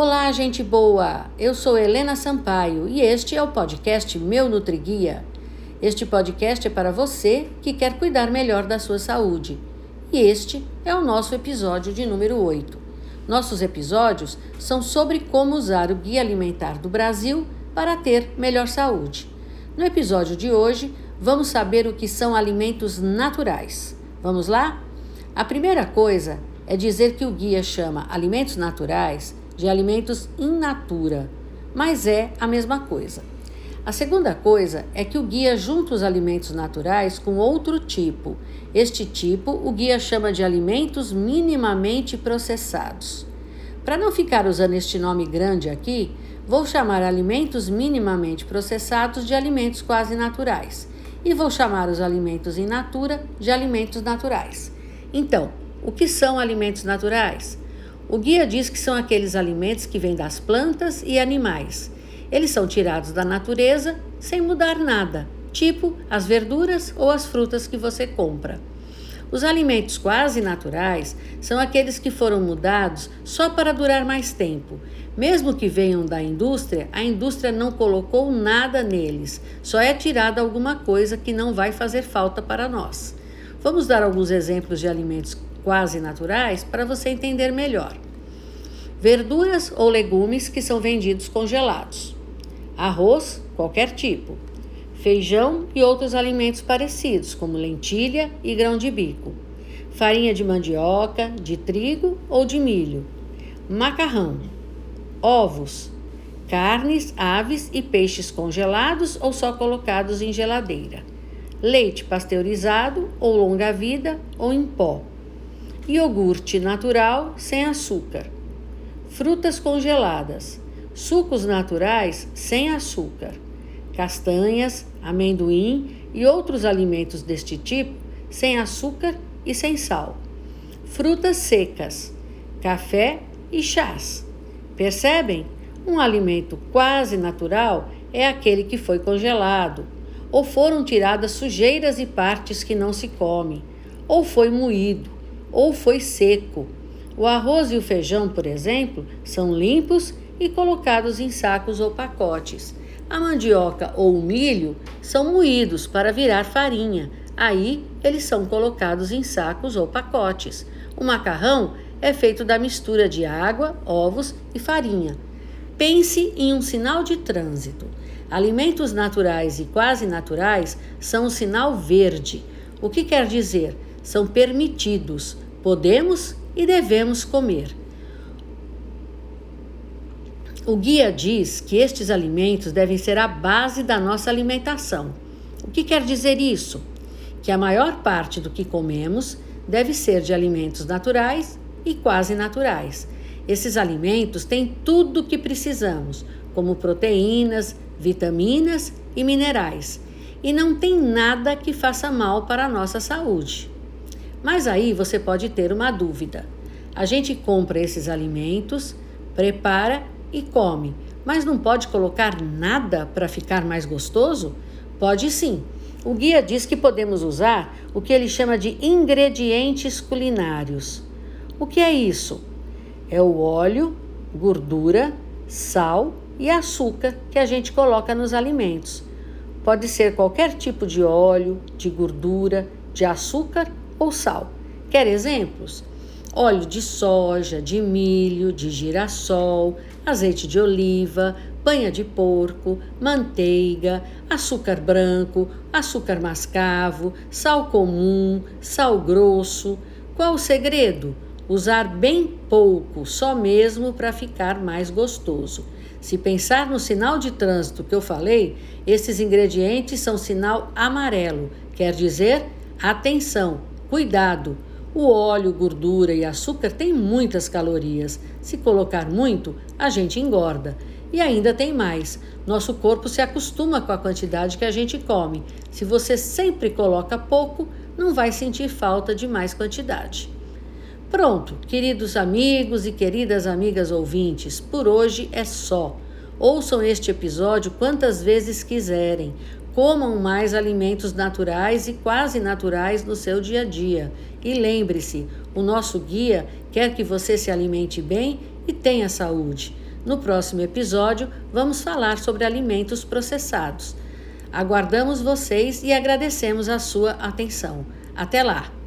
Olá, gente boa! Eu sou Helena Sampaio e este é o podcast Meu NutriGuia. Este podcast é para você que quer cuidar melhor da sua saúde. E este é o nosso episódio de número 8. Nossos episódios são sobre como usar o Guia Alimentar do Brasil para ter melhor saúde. No episódio de hoje, vamos saber o que são alimentos naturais. Vamos lá? A primeira coisa é dizer que o guia chama alimentos naturais de alimentos in natura, mas é a mesma coisa. A segunda coisa é que o guia junta os alimentos naturais com outro tipo. Este tipo o guia chama de alimentos minimamente processados. Para não ficar usando este nome grande aqui, vou chamar alimentos minimamente processados de alimentos quase naturais e vou chamar os alimentos in natura de alimentos naturais. Então, o que são alimentos naturais? O guia diz que são aqueles alimentos que vêm das plantas e animais. Eles são tirados da natureza sem mudar nada, tipo as verduras ou as frutas que você compra. Os alimentos quase naturais são aqueles que foram mudados só para durar mais tempo. Mesmo que venham da indústria, a indústria não colocou nada neles, só é tirada alguma coisa que não vai fazer falta para nós. Vamos dar alguns exemplos de alimentos quase naturais para você entender melhor. Verduras ou legumes que são vendidos congelados. Arroz, qualquer tipo. Feijão e outros alimentos parecidos, como lentilha e grão de bico, farinha de mandioca, de trigo ou de milho, macarrão, ovos, carnes, aves e peixes congelados ou só colocados em geladeira, leite pasteurizado ou longa-vida ou em pó, iogurte natural sem açúcar, frutas congeladas, sucos naturais sem açúcar castanhas, amendoim e outros alimentos deste tipo sem açúcar e sem sal. Frutas secas, café e chás. Percebem? Um alimento quase natural é aquele que foi congelado, ou foram tiradas sujeiras e partes que não se come, ou foi moído, ou foi seco. O arroz e o feijão, por exemplo, são limpos e colocados em sacos ou pacotes. A mandioca ou o milho são moídos para virar farinha. Aí eles são colocados em sacos ou pacotes. O macarrão é feito da mistura de água, ovos e farinha. Pense em um sinal de trânsito. Alimentos naturais e quase naturais são o sinal verde. O que quer dizer? São permitidos. Podemos e devemos comer. O guia diz que estes alimentos devem ser a base da nossa alimentação. O que quer dizer isso? Que a maior parte do que comemos deve ser de alimentos naturais e quase naturais. Esses alimentos têm tudo o que precisamos, como proteínas, vitaminas e minerais, e não tem nada que faça mal para a nossa saúde. Mas aí você pode ter uma dúvida. A gente compra esses alimentos, prepara e come, mas não pode colocar nada para ficar mais gostoso? Pode sim. O guia diz que podemos usar o que ele chama de ingredientes culinários. O que é isso? É o óleo, gordura, sal e açúcar que a gente coloca nos alimentos. Pode ser qualquer tipo de óleo, de gordura, de açúcar ou sal. Quer exemplos? óleo de soja, de milho, de girassol, azeite de oliva, banha de porco, manteiga, açúcar branco, açúcar mascavo, sal comum, sal grosso. Qual o segredo? Usar bem pouco, só mesmo para ficar mais gostoso. Se pensar no sinal de trânsito que eu falei, esses ingredientes são sinal amarelo, quer dizer atenção, cuidado o óleo, gordura e açúcar têm muitas calorias. Se colocar muito, a gente engorda. E ainda tem mais. Nosso corpo se acostuma com a quantidade que a gente come. Se você sempre coloca pouco, não vai sentir falta de mais quantidade. Pronto, queridos amigos e queridas amigas ouvintes, por hoje é só. Ouçam este episódio quantas vezes quiserem. Comam mais alimentos naturais e quase naturais no seu dia a dia. E lembre-se: o nosso guia quer que você se alimente bem e tenha saúde. No próximo episódio, vamos falar sobre alimentos processados. Aguardamos vocês e agradecemos a sua atenção. Até lá!